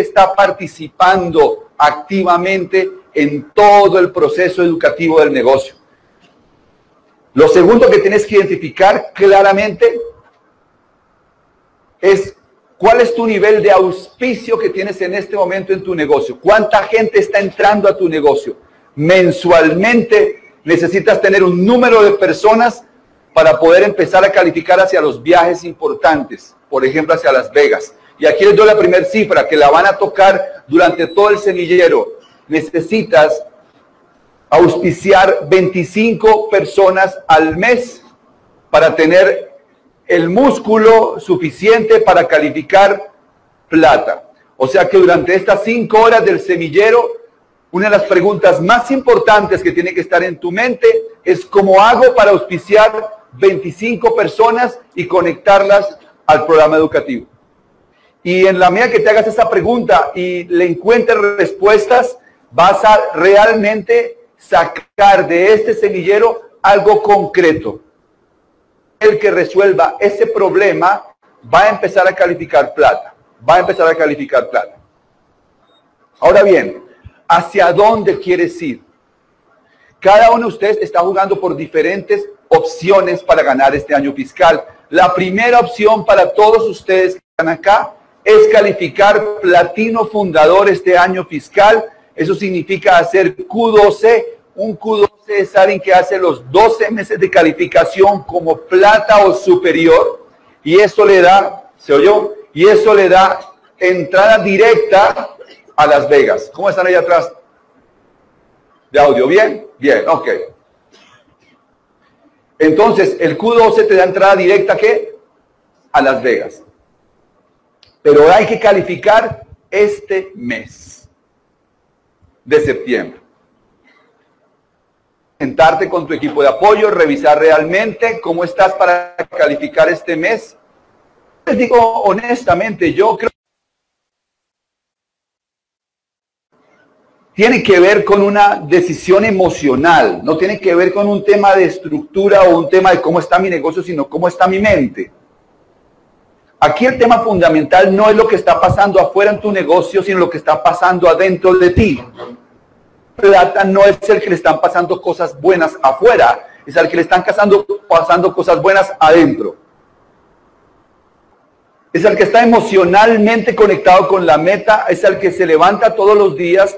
está participando activamente en todo el proceso educativo del negocio. Lo segundo que tienes que identificar claramente es cuál es tu nivel de auspicio que tienes en este momento en tu negocio. ¿Cuánta gente está entrando a tu negocio? Mensualmente necesitas tener un número de personas para poder empezar a calificar hacia los viajes importantes, por ejemplo, hacia Las Vegas. Y aquí les doy la primera cifra, que la van a tocar durante todo el semillero. Necesitas auspiciar 25 personas al mes para tener el músculo suficiente para calificar plata. O sea que durante estas cinco horas del semillero, una de las preguntas más importantes que tiene que estar en tu mente es cómo hago para auspiciar 25 personas y conectarlas al programa educativo. Y en la medida que te hagas esa pregunta y le encuentres respuestas, vas a realmente sacar de este semillero algo concreto. El que resuelva ese problema va a empezar a calificar plata. Va a empezar a calificar plata. Ahora bien, ¿hacia dónde quieres ir? Cada uno de ustedes está jugando por diferentes opciones para ganar este año fiscal. La primera opción para todos ustedes que están acá es calificar platino fundador este año fiscal. Eso significa hacer Q12. Un Q12 es alguien que hace los 12 meses de calificación como plata o superior. Y eso le da, ¿se oyó? Y eso le da entrada directa a Las Vegas. ¿Cómo están ahí atrás? ¿De audio? ¿Bien? Bien, ok. Entonces, el Q12 te da entrada directa ¿qué? A Las Vegas. Pero hay que calificar este mes de septiembre. Sentarte con tu equipo de apoyo, revisar realmente cómo estás para calificar este mes. Les digo honestamente, yo creo tiene que ver con una decisión emocional, no tiene que ver con un tema de estructura o un tema de cómo está mi negocio, sino cómo está mi mente. Aquí el tema fundamental no es lo que está pasando afuera en tu negocio, sino lo que está pasando adentro de ti. Plata no es el que le están pasando cosas buenas afuera, es el que le están pasando cosas buenas adentro. Es el que está emocionalmente conectado con la meta, es el que se levanta todos los días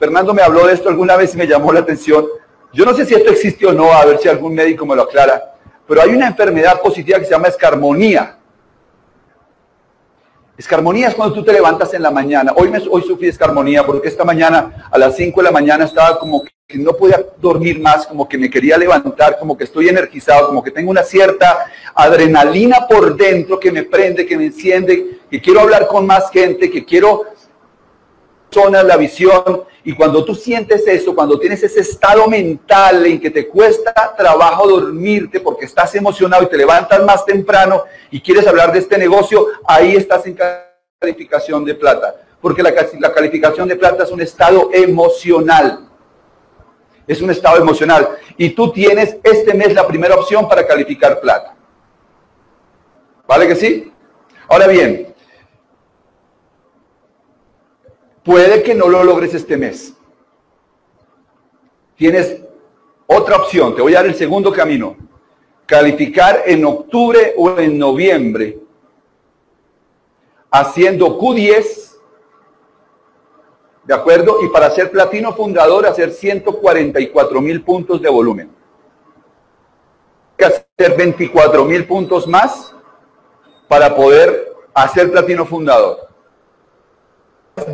Fernando me habló de esto alguna vez y me llamó la atención. Yo no sé si esto existe o no, a ver si algún médico me lo aclara, pero hay una enfermedad positiva que se llama escarmonía. Escarmonía es cuando tú te levantas en la mañana. Hoy, me, hoy sufrí escarmonía porque esta mañana a las 5 de la mañana estaba como que no podía dormir más, como que me quería levantar, como que estoy energizado, como que tengo una cierta adrenalina por dentro que me prende, que me enciende, que quiero hablar con más gente, que quiero zonas la visión. Y cuando tú sientes eso, cuando tienes ese estado mental en que te cuesta trabajo dormirte porque estás emocionado y te levantas más temprano y quieres hablar de este negocio, ahí estás en calificación de plata. Porque la, calificación de plata es un estado emocional. Es un estado emocional. Y tú tienes este mes la primera opción para calificar plata. ¿Vale que sí? Ahora bien, Puede que no lo logres este mes. Tienes otra opción, te voy a dar el segundo camino. Calificar en octubre o en noviembre haciendo Q10, ¿de acuerdo? Y para ser platino fundador, hacer 144 mil puntos de volumen. Hay que hacer 24 mil puntos más para poder hacer platino fundador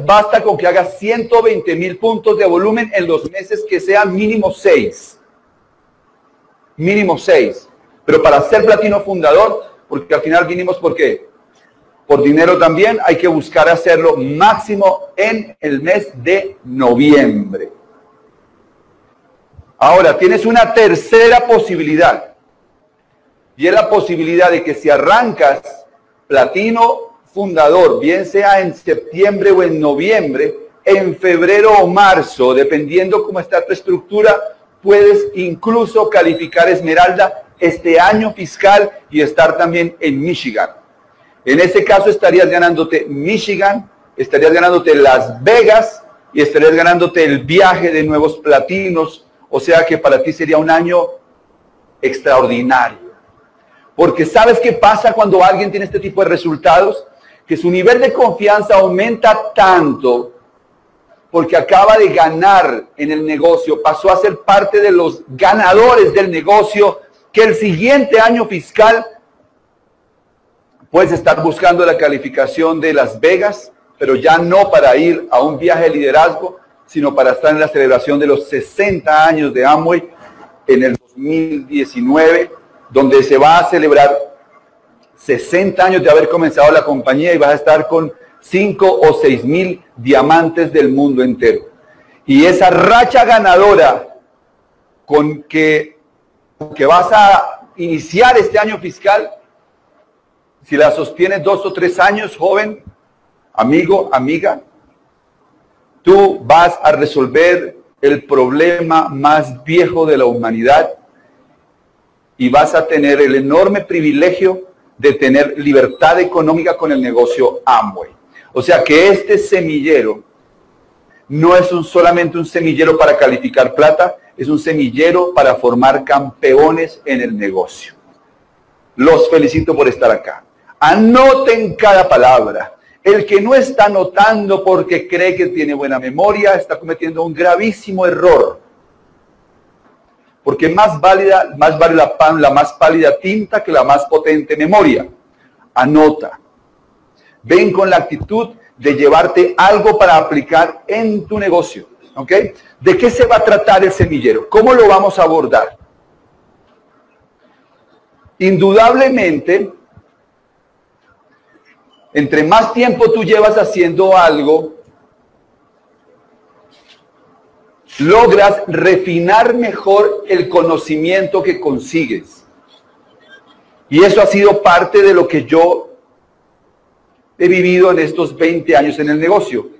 basta con que hagas 120 mil puntos de volumen en los meses que sean mínimo 6. Mínimo 6. Pero para ser platino fundador, porque al final vinimos por qué? Por dinero también, hay que buscar hacerlo máximo en el mes de noviembre. Ahora, tienes una tercera posibilidad. Y es la posibilidad de que si arrancas platino fundador, bien sea en septiembre o en noviembre, en febrero o marzo, dependiendo cómo está tu estructura, puedes incluso calificar Esmeralda este año fiscal y estar también en Michigan. En ese caso estarías ganándote Michigan, estarías ganándote Las Vegas y estarías ganándote el viaje de nuevos platinos. O sea que para ti sería un año extraordinario. Porque ¿sabes qué pasa cuando alguien tiene este tipo de resultados? Que su nivel de confianza aumenta tanto porque acaba de ganar en el negocio, pasó a ser parte de los ganadores del negocio, que el siguiente año fiscal puedes estar buscando la calificación de Las Vegas, pero ya no para ir a un viaje de liderazgo, sino para estar en la celebración de los 60 años de Amway en el 2019, donde se va a celebrar 60 años de haber comenzado la compañía y vas a estar con 5 o 6 mil diamantes del mundo entero. Y esa racha ganadora con que, que vas a iniciar este año fiscal, si la sostienes dos o tres años, joven, amigo, amiga, tú vas a resolver el problema más viejo de la humanidad y vas a tener el enorme privilegio de tener libertad económica con el negocio Amway. O sea que este semillero no es un, solamente un semillero para calificar plata, es un semillero para formar campeones en el negocio. Los felicito por estar acá. Anoten cada palabra. El que no está anotando porque cree que tiene buena memoria está cometiendo un gravísimo error. Porque más válida, más vale la, la más pálida tinta que la más potente memoria. Anota. Ven con la actitud de llevarte algo para aplicar en tu negocio. ¿Ok? ¿De qué se va a tratar el semillero? ¿Cómo lo vamos a abordar? Indudablemente, entre más tiempo tú llevas haciendo algo, logras refinar mejor el conocimiento que consigues. Y eso ha sido parte de lo que yo he vivido en estos 20 años en el negocio.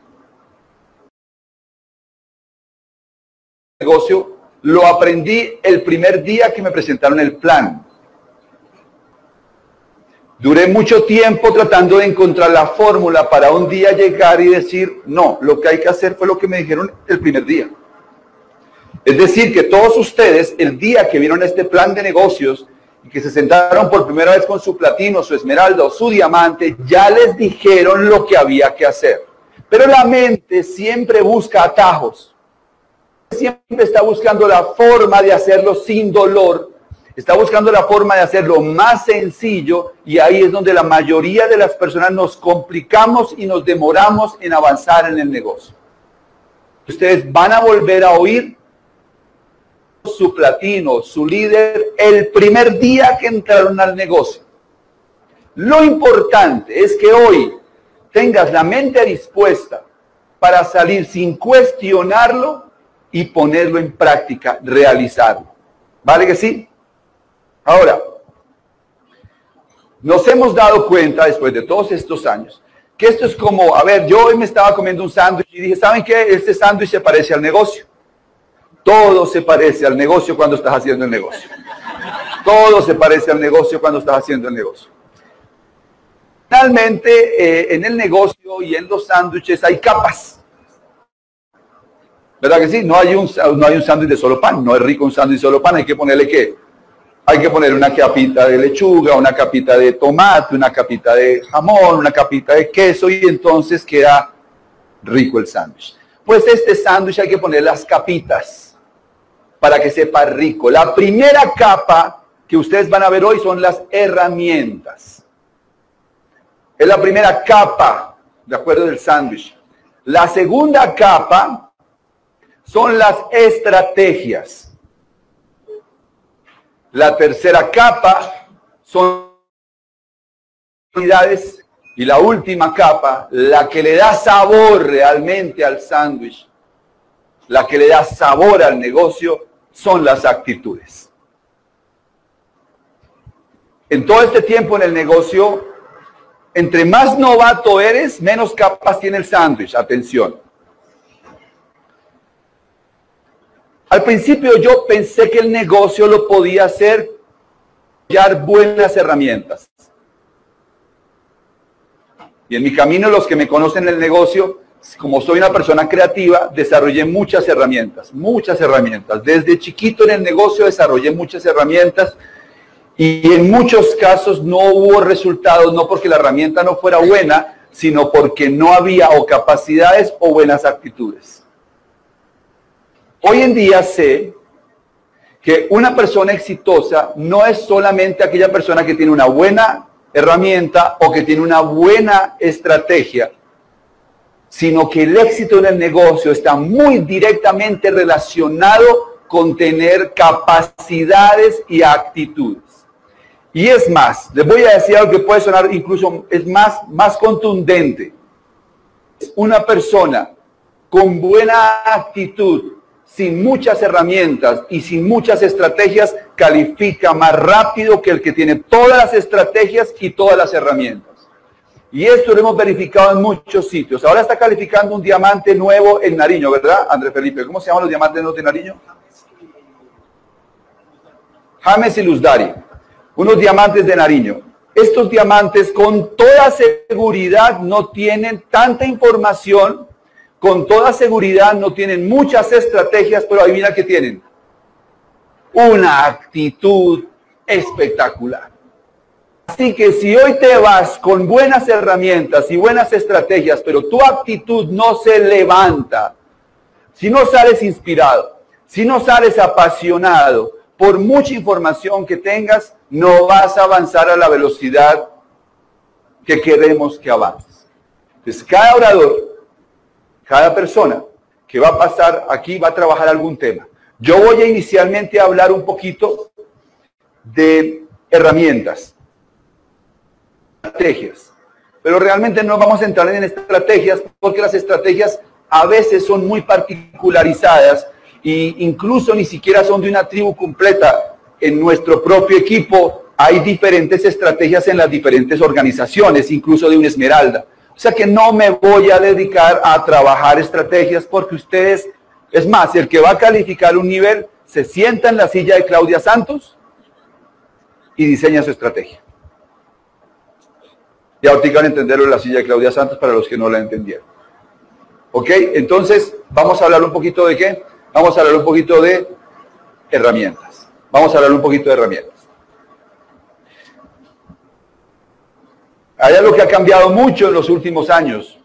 negocio lo aprendí el primer día que me presentaron el plan. Duré mucho tiempo tratando de encontrar la fórmula para un día llegar y decir, no, lo que hay que hacer fue lo que me dijeron el primer día. Es decir, que todos ustedes, el día que vieron este plan de negocios y que se sentaron por primera vez con su platino, su esmeralda o su diamante, ya les dijeron lo que había que hacer. Pero la mente siempre busca atajos. Siempre está buscando la forma de hacerlo sin dolor está buscando la forma de hacerlo más sencillo y ahí es donde la mayoría de las personas nos complicamos y nos demoramos en avanzar en el negocio. Ustedes van a volver a oír su platino, su líder, el primer día que entraron al negocio. Lo importante es que hoy tengas la mente dispuesta para salir sin cuestionarlo y ponerlo en práctica, realizarlo. ¿Vale que sí? Ahora, nos hemos dado cuenta después de todos estos años que esto es como, a ver, yo hoy me estaba comiendo un sándwich y dije, ¿saben qué? Este sándwich se parece al negocio. Todo se parece al negocio cuando estás haciendo el negocio. Todo se parece al negocio cuando estás haciendo el negocio. Finalmente, eh, en el negocio y en los sándwiches hay capas. ¿Verdad que sí? No hay un, no hay un sándwich de solo pan. No es rico un sándwich de solo pan. Hay que ponerle qué? hay que poner una capita de lechuga, una capita de tomate, una capita de jamón, una capita de queso y entonces queda rico el sándwich. Pues este sándwich hay que poner las capitas para que sepa rico. La primera capa que ustedes van a ver hoy son las herramientas. Es la primera capa, de acuerdo del sándwich. La segunda capa son las estrategias. La tercera capa son unidades y la última capa, la que le da sabor realmente al sándwich, la que le da sabor al negocio, son las actitudes. En todo este tiempo en el negocio, entre más novato eres, menos capas tiene el sándwich. Atención. Al principio yo pensé que el negocio lo podía hacer dar buenas herramientas. Y en mi camino, los que me conocen en el negocio, como soy una persona creativa, desarrollé muchas herramientas, muchas herramientas. Desde chiquito en el negocio desarrollé muchas herramientas y en muchos casos no hubo resultados, no porque la herramienta no fuera buena, sino porque no había o capacidades o buenas actitudes. Hoy en día sé que una persona exitosa no es solamente aquella persona que tiene una buena herramienta o que tiene una buena estrategia, sino que el éxito en el negocio está muy directamente relacionado con tener capacidades y actitudes. Y es más, les voy a decir algo que puede sonar incluso, es más, más contundente. Una persona con buena actitud, sin muchas herramientas y sin muchas estrategias, califica más rápido que el que tiene todas las estrategias y todas las herramientas. Y esto lo hemos verificado en muchos sitios. Ahora está calificando un diamante nuevo en Nariño, ¿verdad, André Felipe? ¿Cómo se llaman los diamantes nuevos de Nariño? James y Luzdari unos diamantes de Nariño. Estos diamantes con toda seguridad no tienen tanta información, con toda seguridad no tienen muchas estrategias, pero adivina que tienen. Una actitud espectacular. Así que si hoy te vas con buenas herramientas y buenas estrategias, pero tu actitud no se levanta, si no sales inspirado, si no sales apasionado, por mucha información que tengas, no vas a avanzar a la velocidad que queremos que avances. Entonces, cada orador, cada persona que va a pasar aquí va a trabajar algún tema. Yo voy a inicialmente hablar un poquito de herramientas, estrategias, pero realmente no vamos a entrar en estrategias porque las estrategias a veces son muy particularizadas e incluso ni siquiera son de una tribu completa en nuestro propio equipo hay diferentes estrategias en las diferentes organizaciones, incluso de una esmeralda. O sea que no me voy a dedicar a trabajar estrategias porque ustedes, es más, el que va a calificar un nivel se sienta en la silla de Claudia Santos y diseña su estrategia. Van a entenderlo en la silla de Claudia Santos para los que no la entendieron. ¿Ok? Entonces, vamos a hablar un poquito de qué? Vamos a hablar un poquito de herramientas. Vamos a hablar un poquito de herramientas. Hay algo que ha cambiado mucho en los últimos años.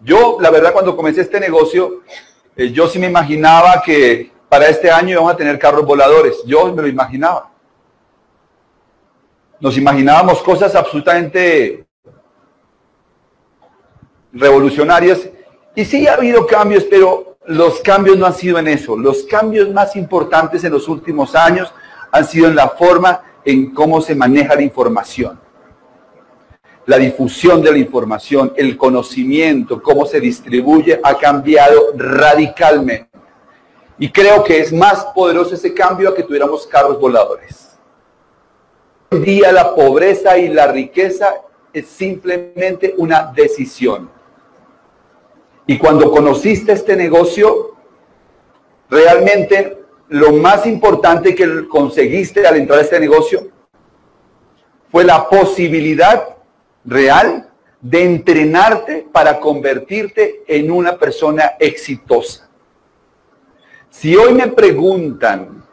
Yo, la verdad, cuando comencé este negocio, eh, yo sí me imaginaba que para este año íbamos a tener carros voladores. Yo me lo imaginaba. Nos imaginábamos cosas absolutamente revolucionarias. Y sí ha habido cambios, pero los cambios no han sido en eso. Los cambios más importantes en los últimos años han sido en la forma en cómo se maneja la información. La difusión de la información, el conocimiento, cómo se distribuye, ha cambiado radicalmente. Y creo que es más poderoso ese cambio a que tuviéramos carros voladores. Hoy día la pobreza y la riqueza es simplemente una decisión y cuando conociste este negocio, realmente lo más importante que conseguiste al entrar a este negocio fue la posibilidad real de entrenarte para convertirte en una persona exitosa. Si hoy me preguntan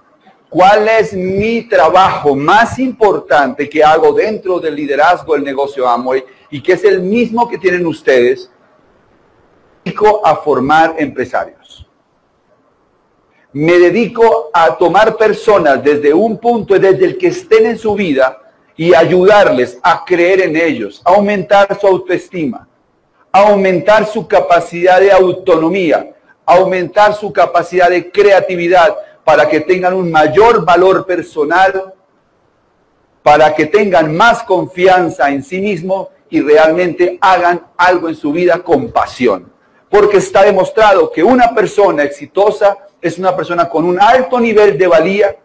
cuál es mi trabajo más importante que hago dentro del liderazgo del negocio Amway y que es el mismo que tienen ustedes, a formar empresarios. Me dedico a tomar personas desde un punto, desde el que estén en su vida y ayudarles a creer en ellos, a aumentar su autoestima, a aumentar su capacidad de autonomía, a aumentar su capacidad de creatividad para que tengan un mayor valor personal, para que tengan más confianza en sí mismo y realmente hagan algo en su vida con pasión porque está demostrado que una persona exitosa es una persona con un alto nivel de valía,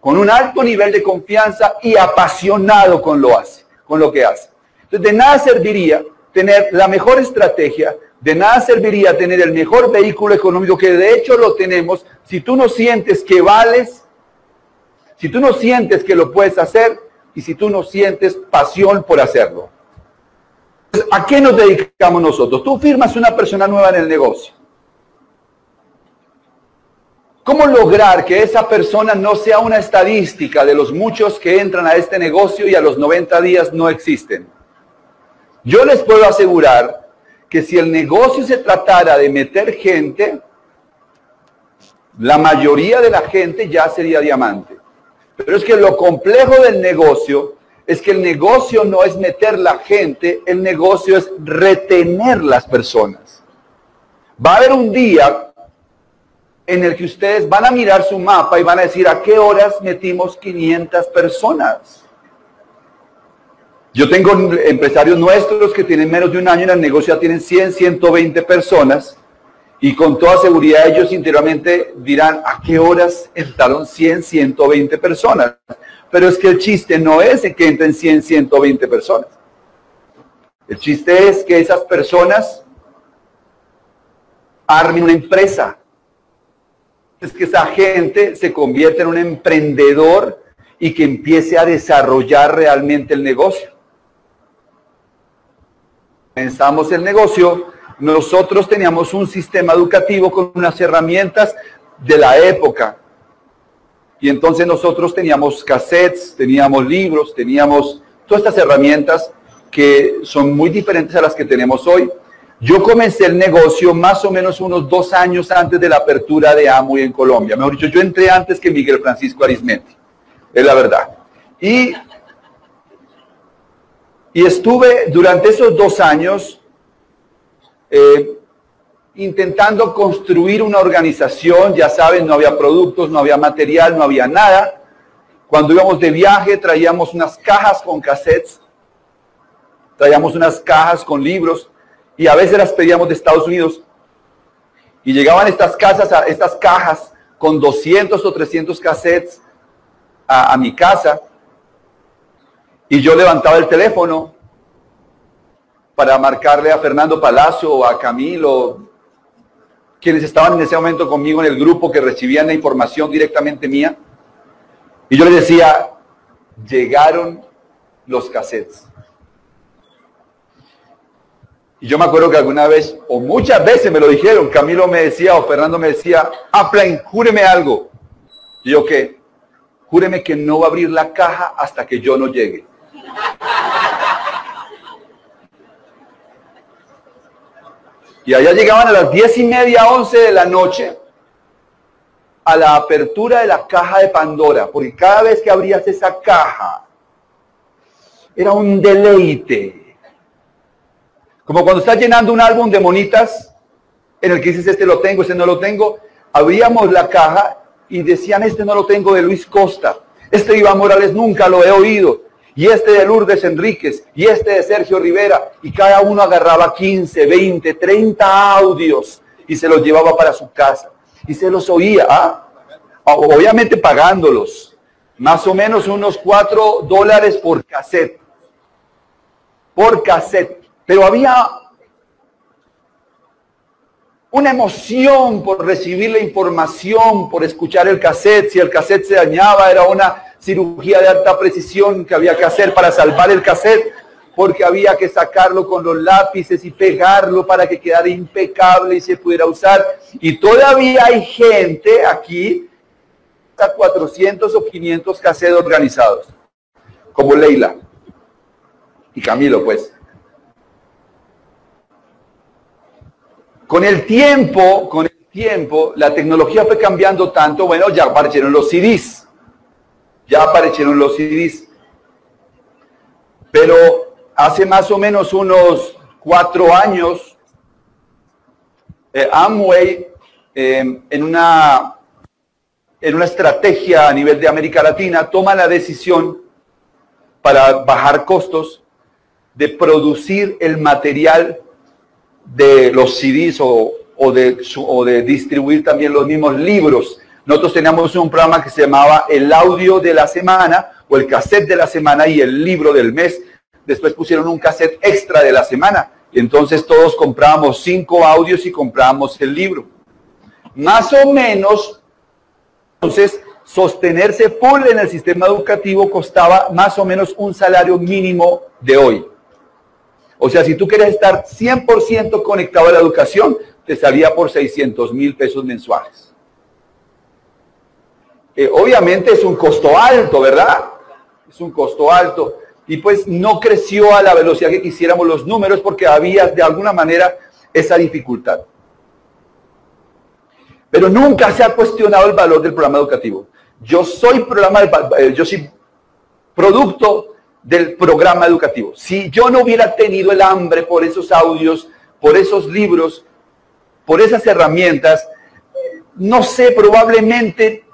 con un alto nivel de confianza y apasionado con lo hace, con lo que hace. Entonces, de nada serviría tener la mejor estrategia, de nada serviría tener el mejor vehículo económico, que de hecho lo tenemos, si tú no sientes que vales, si tú no sientes que lo puedes hacer y si tú no sientes pasión por hacerlo. ¿A qué nos dedicamos nosotros? Tú firmas una persona nueva en el negocio. ¿Cómo lograr que esa persona no sea una estadística de los muchos que entran a este negocio y a los 90 días no existen? Yo les puedo asegurar que si el negocio se tratara de meter gente, la mayoría de la gente ya sería diamante. Pero es que lo complejo del negocio es que el negocio no es meter la gente, el negocio es retener las personas. Va a haber un día en el que ustedes van a mirar su mapa y van a decir a qué horas metimos 500 personas. Yo tengo empresarios nuestros que tienen menos de un año en el negocio, ya tienen 100, 120 personas y con toda seguridad ellos interiormente dirán a qué horas entraron 100, 120 personas. Pero es que el chiste no es que entren 100, 120 personas. El chiste es que esas personas armen una empresa, es que esa gente se convierta en un emprendedor y que empiece a desarrollar realmente el negocio. Pensamos el negocio, nosotros teníamos un sistema educativo con unas herramientas de la época. Y entonces nosotros teníamos cassettes, teníamos libros, teníamos todas estas herramientas que son muy diferentes a las que tenemos hoy. Yo comencé el negocio más o menos unos dos años antes de la apertura de Amway en Colombia. Mejor dicho, yo entré antes que Miguel Francisco Arismendi. Es la verdad. Y, y estuve durante esos dos años eh, intentando construir una organización. Ya saben, no había productos, no había material, no había nada. Cuando íbamos de viaje traíamos unas cajas con cassettes, traíamos unas cajas con libros y a veces las pedíamos de Estados Unidos y llegaban estas casas, estas cajas con 200 o 300 cassettes a mi casa y yo levantaba el teléfono para marcarle a Fernando Palacio o a Camilo, quienes estaban en ese momento conmigo en el grupo que recibían la información directamente mía. Y yo les decía, llegaron los cassettes. Y yo me acuerdo que alguna vez, o muchas veces me lo dijeron, Camilo me decía o Fernando me decía, Aplan, júreme algo. Y yo, ¿qué? Júreme que no va a abrir la caja hasta que yo no llegue. Y allá llegaban a las diez y media, once de la noche, a la apertura de la caja de Pandora, porque cada vez que abrías esa caja, era un deleite como cuando estás llenando un álbum de monitas en el que dices, este lo tengo, este no lo tengo. Abríamos la caja y decían, este no lo tengo de Luis Costa. Este Iván Morales nunca lo he oído. Y este de Lourdes Enríquez. Y este de Sergio Rivera. Y cada uno agarraba 15, 20, 30 audios y se los llevaba para su casa. Y se los oía. ¿ah? Obviamente pagándolos. Más o menos unos 4 dólares por cassette. Por cassette. Pero había una emoción por recibir la información, por escuchar el cassette. Si el cassette se dañaba, era una cirugía de alta precisión que había que hacer para salvar el cassette, porque había que sacarlo con los lápices y pegarlo para que quedara impecable y se pudiera usar. Y todavía hay gente aquí, hasta 400 o 500 cassettes organizados, como Leila y Camilo, pues. Con el tiempo, con el tiempo, la tecnología fue cambiando tanto, bueno, ya aparecieron los CDs, ya aparecieron los CDs. Pero hace más o menos unos cuatro años, eh, Amway, eh, en, una, en una estrategia a nivel de América Latina, toma la decisión para bajar costos de producir el material de los CDs o, de, o de distribuir también los mismos libros. Nosotros teníamos un programa que se llamaba el audio de la semana o el cassette de la semana y el libro del mes. Después pusieron un cassette extra de la semana. Y entonces todos comprábamos cinco audios y comprábamos el libro. Más o menos, entonces, sostenerse full en el sistema educativo costaba más o menos un salario mínimo de hoy. O sea, si tú quieres estar 100% conectado a la educación, te salía por 600 mil pesos mensuales. Eh, obviamente es un costo alto, ¿verdad? Es un costo alto. Y pues no creció a la velocidad que quisiéramos los números porque había de alguna manera esa dificultad. Pero nunca se ha cuestionado el valor del programa educativo. Yo soy programa, eh, yo soy producto del programa educativo. Si yo no hubiera tenido el hambre por esos audios, por esos libros, por esas herramientas, no sé, probablemente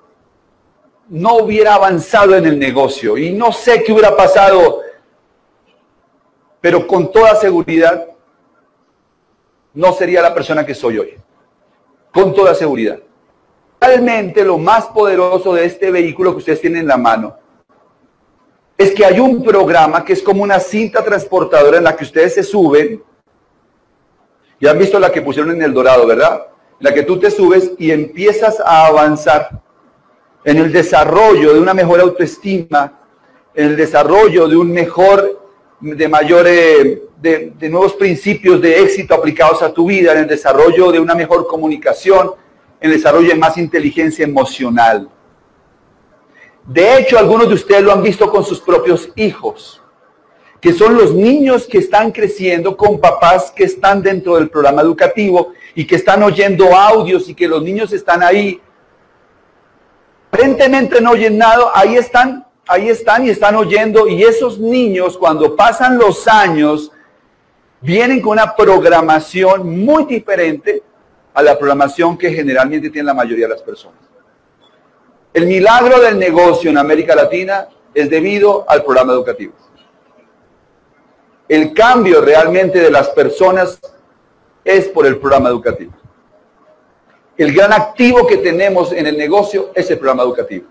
no hubiera avanzado en el negocio y no sé qué hubiera pasado, pero con toda seguridad no sería la persona que soy hoy. Con toda seguridad. Realmente lo más poderoso de este vehículo que ustedes tienen en la mano es que hay un programa que es como una cinta transportadora en la que ustedes se suben. Ya han visto la que pusieron en el Dorado, ¿verdad? La que tú te subes y empiezas a avanzar en el desarrollo de una mejor autoestima, en el desarrollo de un mejor, de mayores, de, de nuevos principios de éxito aplicados a tu vida, en el desarrollo de una mejor comunicación, en el desarrollo de más inteligencia emocional. De hecho, algunos de ustedes lo han visto con sus propios hijos, que son los niños que están creciendo con papás que están dentro del programa educativo y que están oyendo audios y que los niños están ahí. Aparentemente no oyen nada, ahí están, ahí están y están oyendo. Y esos niños cuando pasan los años, vienen con una programación muy diferente a la programación que generalmente tiene la mayoría de las personas. El milagro del negocio en América Latina es debido al programa educativo. El cambio realmente de las personas es por el programa educativo. El gran activo que tenemos en el negocio es el programa educativo.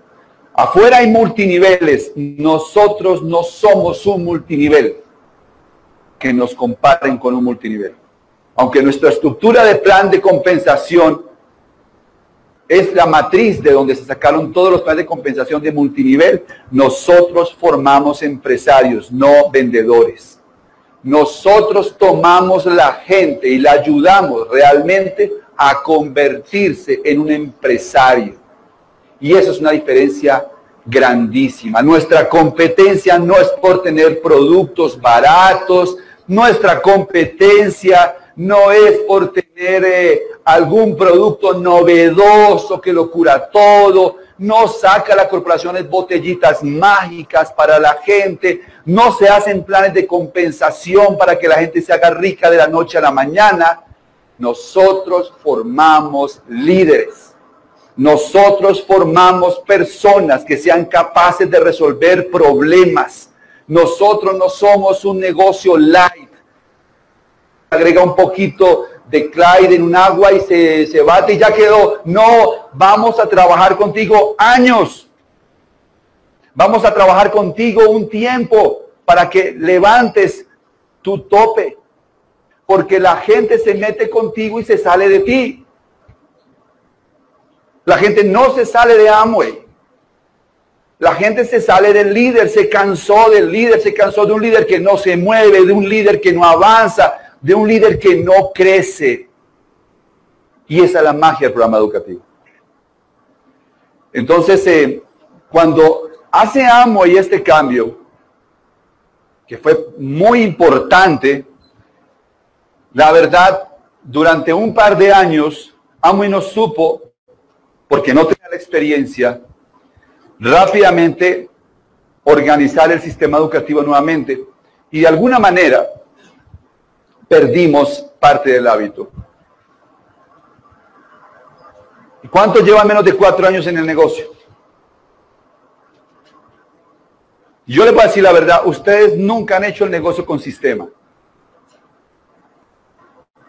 Afuera hay multiniveles, nosotros no somos un multinivel que nos comparen con un multinivel. Aunque nuestra estructura de plan de compensación es la matriz de donde se sacaron todos los planes de compensación de multinivel. Nosotros formamos empresarios, no vendedores. Nosotros tomamos la gente y la ayudamos realmente a convertirse en un empresario. Y eso es una diferencia grandísima. Nuestra competencia no es por tener productos baratos, nuestra competencia no es por tener eh, algún producto novedoso que lo cura todo, no saca las corporaciones botellitas mágicas para la gente, no se hacen planes de compensación para que la gente se haga rica de la noche a la mañana. Nosotros formamos líderes. Nosotros formamos personas que sean capaces de resolver problemas. Nosotros no somos un negocio light agrega un poquito de Clyde en un agua y se, se bate y ya quedó. No, vamos a trabajar contigo años. Vamos a trabajar contigo un tiempo para que levantes tu tope. Porque la gente se mete contigo y se sale de ti. La gente no se sale de Amway. La gente se sale del líder, se cansó del líder, se cansó de un líder que no se mueve, de un líder que no avanza, de un líder que no crece. Y esa es la magia del programa educativo. Entonces, eh, cuando hace Amo y este cambio, que fue muy importante, la verdad, durante un par de años, Amo y no supo, porque no tenía la experiencia, rápidamente organizar el sistema educativo nuevamente. Y de alguna manera, perdimos parte del hábito. ¿Y cuántos llevan menos de cuatro años en el negocio? Yo les voy a decir la verdad, ustedes nunca han hecho el negocio con sistema.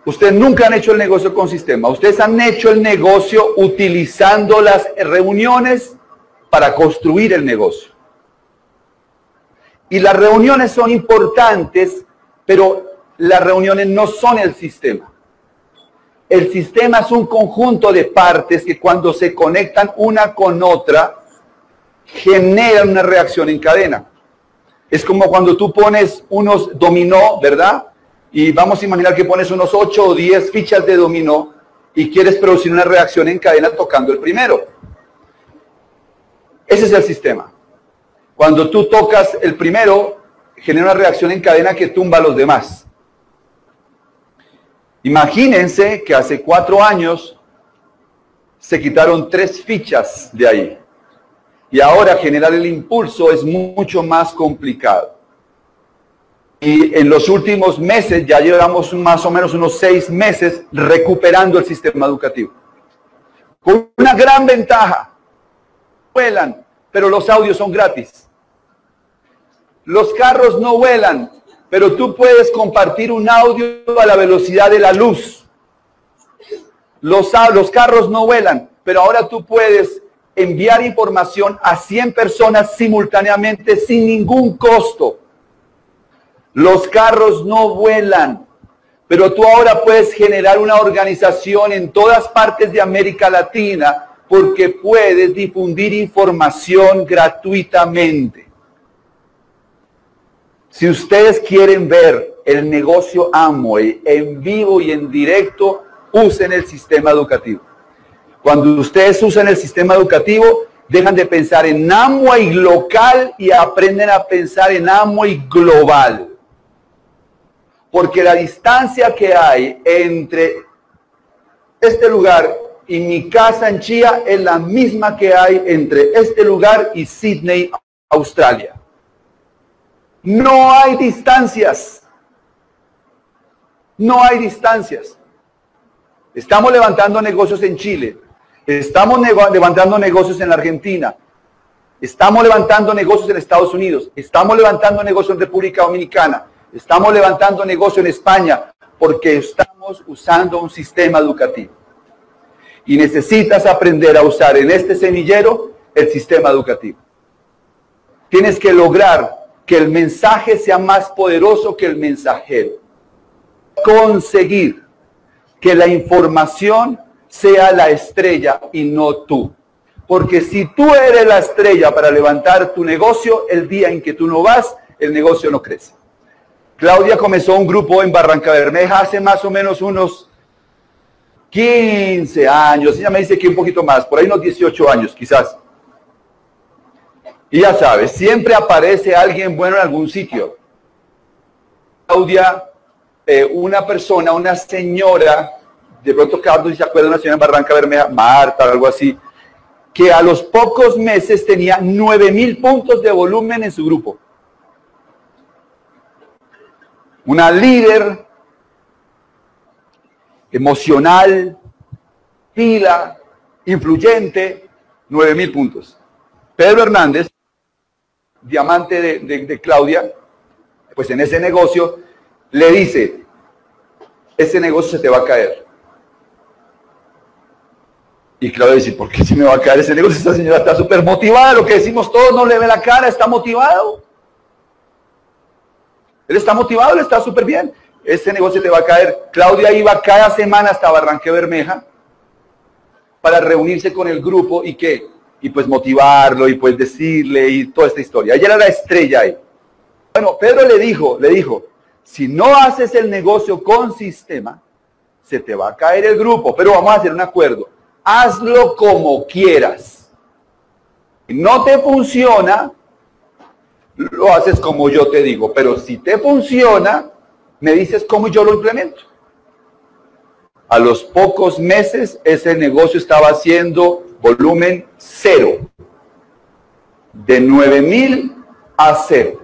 Ustedes nunca han hecho el negocio con sistema. Ustedes han hecho el negocio utilizando las reuniones para construir el negocio. Y las reuniones son importantes, pero las reuniones no son el sistema. El sistema es un conjunto de partes que cuando se conectan una con otra, generan una reacción en cadena. Es como cuando tú pones unos dominó, ¿verdad? Y vamos a imaginar que pones unos 8 o 10 fichas de dominó y quieres producir una reacción en cadena tocando el primero. Ese es el sistema. Cuando tú tocas el primero, genera una reacción en cadena que tumba a los demás. Imagínense que hace cuatro años se quitaron tres fichas de ahí. Y ahora generar el impulso es mucho más complicado. Y en los últimos meses, ya llevamos más o menos unos seis meses recuperando el sistema educativo. Con una gran ventaja. Vuelan, pero los audios son gratis. Los carros no vuelan, pero tú puedes compartir un audio a la velocidad de la luz. Los, los carros no vuelan, pero ahora tú puedes enviar información a 100 personas simultáneamente sin ningún costo. Los carros no vuelan, pero tú ahora puedes generar una organización en todas partes de América Latina porque puedes difundir información gratuitamente. Si ustedes quieren ver el negocio Amway en vivo y en directo, usen el sistema educativo. Cuando ustedes usan el sistema educativo, dejan de pensar en Amway local y aprenden a pensar en Amway global porque la distancia que hay entre este lugar y mi casa en Chía es la misma que hay entre este lugar y Sydney, Australia. No hay distancias. No hay distancias. Estamos levantando negocios en Chile. Estamos levantando negocios en la Argentina. Estamos levantando negocios en Estados Unidos. Estamos levantando negocios en República Dominicana. Estamos levantando negocio en España porque estamos usando un sistema educativo. Y necesitas aprender a usar en este semillero el sistema educativo. Tienes que lograr que el mensaje sea más poderoso que el mensajero. Conseguir que la información sea la estrella y no tú. Porque si tú eres la estrella para levantar tu negocio, el día en que tú no vas, el negocio no crece. Claudia comenzó un grupo en Barranca Bermeja hace más o menos unos 15 años. Ella me dice que un poquito más, por ahí unos 18 años quizás. Y ya sabes, siempre aparece alguien bueno en algún sitio. Claudia, eh, una persona, una señora, de pronto Carlos, se acuerda, una señora en Barranca Bermeja, Marta, algo así, que a los pocos meses tenía 9 mil puntos de volumen en su grupo una líder emocional, pila, influyente, nueve mil puntos. Pedro Hernández, diamante de, Claudia, pues en ese negocio le dice, ese negocio se te va a caer. Y Claudia dice, ¿por qué se me va a caer ese negocio? Esta señora está súper motivada, lo que decimos todos, no le ve la cara, está motivado. Él está motivado, él está súper bien. Ese negocio te va a caer. Claudia iba cada semana hasta Barranque Bermeja para reunirse con el grupo y qué? Y pues motivarlo y pues decirle y toda esta historia. Ella era la estrella ahí. Bueno, Pedro le dijo, le dijo, si no haces el negocio con sistema, se te va a caer el grupo, pero vamos a hacer un acuerdo. Hazlo como quieras. No te funciona, lo haces como yo te digo, pero si te funciona, me dices cómo yo lo implemento. A los pocos meses ese negocio estaba haciendo volumen cero, de 9 mil a cero.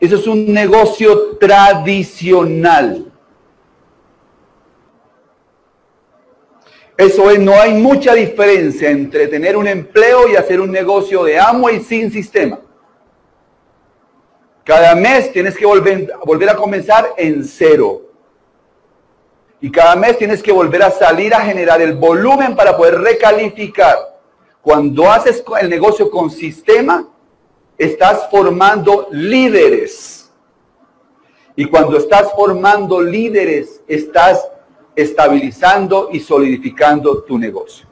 Eso es un negocio tradicional. Eso es, no hay mucha diferencia entre tener un empleo y hacer un negocio de amo y sin sistema. Cada mes tienes que volver, volver a comenzar en cero. Y cada mes tienes que volver a salir a generar el volumen para poder recalificar. Cuando haces el negocio con sistema, estás formando líderes. Y cuando estás formando líderes, estás estabilizando y solidificando tu negocio.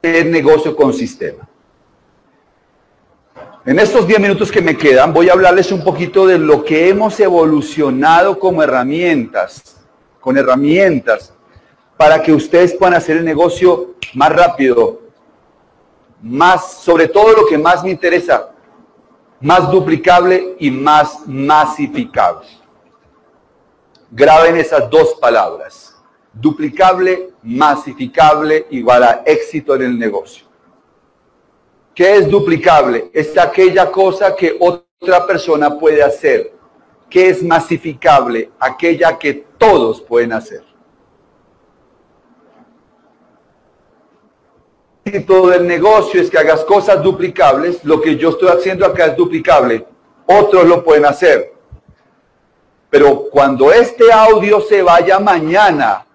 El negocio con sistema. En estos 10 minutos que me quedan, voy a hablarles un poquito de lo que hemos evolucionado como herramientas, con herramientas, para que ustedes puedan hacer el negocio más rápido, más, sobre todo lo que más me interesa, más duplicable y más masificable. Graben esas dos palabras. Duplicable, masificable, igual a éxito en el negocio. ¿Qué es duplicable? Es aquella cosa que otra persona puede hacer. ¿Qué es masificable? Aquella que todos pueden hacer. El éxito del negocio es que hagas cosas duplicables. Lo que yo estoy haciendo acá es duplicable. Otros lo pueden hacer. Pero cuando este audio se vaya mañana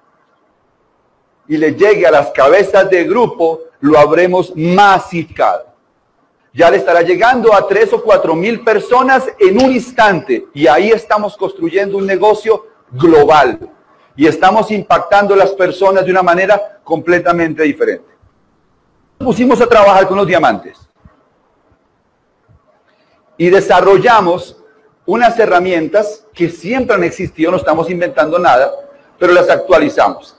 y le llegue a las cabezas de grupo, lo habremos masificado ya le estará llegando a tres o cuatro mil personas en un instante. Y ahí estamos construyendo un negocio global. Y estamos impactando a las personas de una manera completamente diferente. Pusimos a trabajar con los diamantes. Y desarrollamos unas herramientas que siempre han existido, no estamos inventando nada, pero las actualizamos.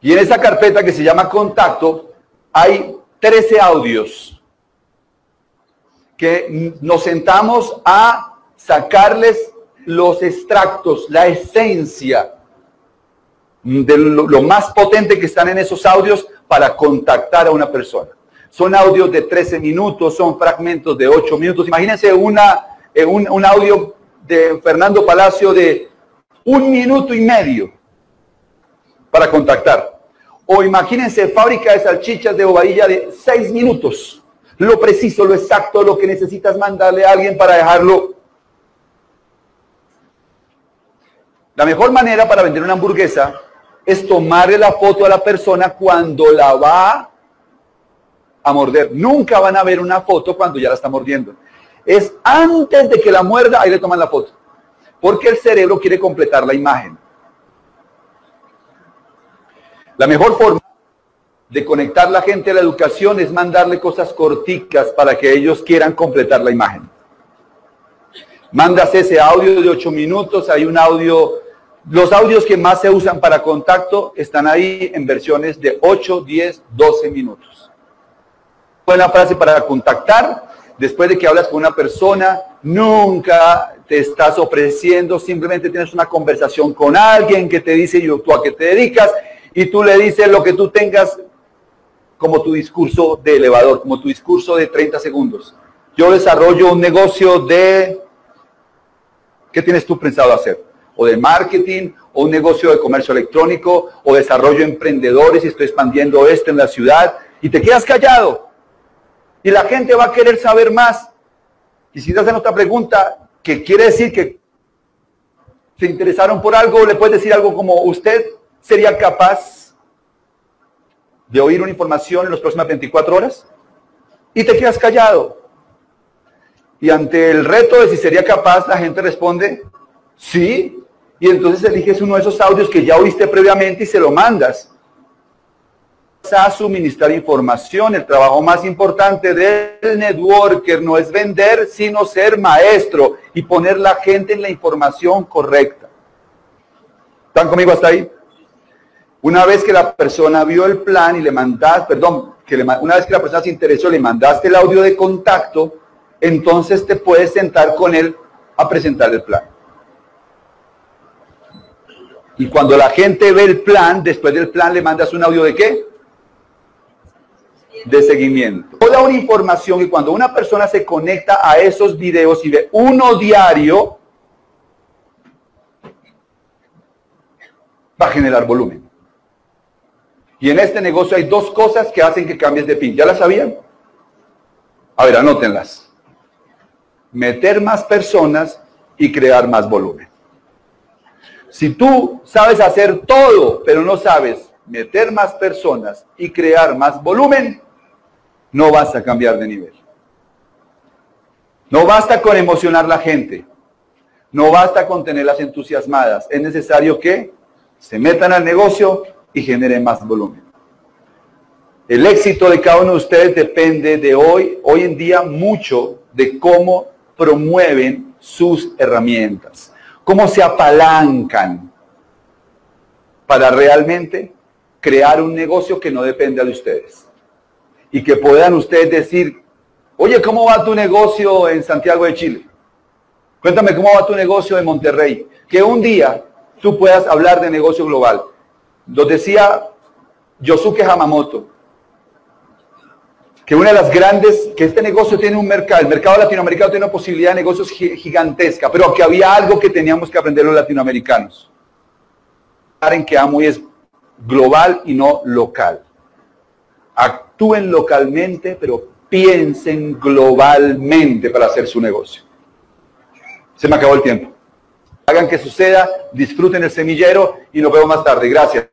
Y en esa carpeta que se llama contacto hay 13 audios que nos sentamos a sacarles los extractos, la esencia de lo, más potente que están en esos audios para contactar a una persona. Son audios de 13 minutos, son fragmentos de 8 minutos. Imagínense una, eh, un, un audio de Fernando Palacio de un minuto y medio para contactar. O imagínense fábrica de salchichas de bobadilla de 6 minutos lo preciso, lo exacto, lo que necesitas mandarle a alguien para dejarlo. La mejor manera para vender una hamburguesa es tomarle la foto a la persona cuando la va a morder. Nunca van a ver una foto cuando ya la está mordiendo. Es antes de que la muerda, ahí le toman la foto. Porque el cerebro quiere completar la imagen. La mejor forma de conectar la gente a la educación es mandarle cosas corticas para que ellos quieran completar la imagen. Mandas ese audio de 8 minutos, hay un audio, los audios que más se usan para contacto están ahí en versiones de 8, 10, 12 minutos. Buena frase para contactar, después de que hablas con una persona, nunca te estás ofreciendo, simplemente tienes una conversación con alguien que te dice, yo, tú a qué te dedicas, y tú le dices lo que tú tengas como tu discurso de elevador, como tu discurso de 30 segundos. Yo desarrollo un negocio de... ¿Qué tienes tú pensado hacer? O de marketing, o un negocio de comercio electrónico, o desarrollo emprendedores y estoy expandiendo esto en la ciudad, y te quedas callado. Y la gente va a querer saber más. Y si te hacen otra pregunta, que quiere decir que se interesaron por algo, le puedes decir algo como, ¿usted sería capaz de oír una información en las próximas 24 horas y te quedas callado. Y ante el reto de si sería capaz, la gente responde, sí, y entonces eliges uno de esos audios que ya oíste previamente y se lo mandas. A suministrar información, el trabajo más importante del networker no es vender, sino ser maestro y poner la gente en la información correcta. ¿Están conmigo hasta ahí? Una vez que la persona vio el plan y le mandaste, perdón, que una vez que la persona se interesó, le mandaste el audio de contacto, entonces te puedes sentar con él a presentar el plan. Y cuando la gente ve el plan, después del plan le mandas un audio de qué? De seguimiento. Toda una información y cuando una persona se conecta a esos videos y ve uno diario, va a generar volumen. Y en este negocio hay dos cosas que hacen que cambies de pin. ¿Ya las sabían? A ver, anótenlas. Meter más personas y crear más volumen. Si tú sabes hacer todo, pero no sabes meter más personas y crear más volumen, no vas a cambiar de nivel. No basta con emocionar a la gente. No basta con tenerlas entusiasmadas. Es necesario que se metan al negocio y genere más volumen. El éxito de cada uno de ustedes depende de hoy, hoy en día mucho de cómo promueven sus herramientas, cómo se apalancan para realmente crear un negocio que no dependa de ustedes. Y que puedan ustedes decir, oye, ¿cómo va tu negocio en Santiago de Chile? Cuéntame cómo va tu negocio en Monterrey. Que un día tú puedas hablar de negocio global. Lo decía Yosuke Hamamoto, que una de las grandes, que este negocio tiene un mercado, el mercado latinoamericano tiene una posibilidad de negocios gigantesca, pero que había algo que teníamos que aprender los latinoamericanos. En que amo es global y no local. Actúen localmente, pero piensen globalmente para hacer su negocio. Se me acabó el tiempo. Hagan que suceda, disfruten el semillero y nos vemos más tarde. Gracias.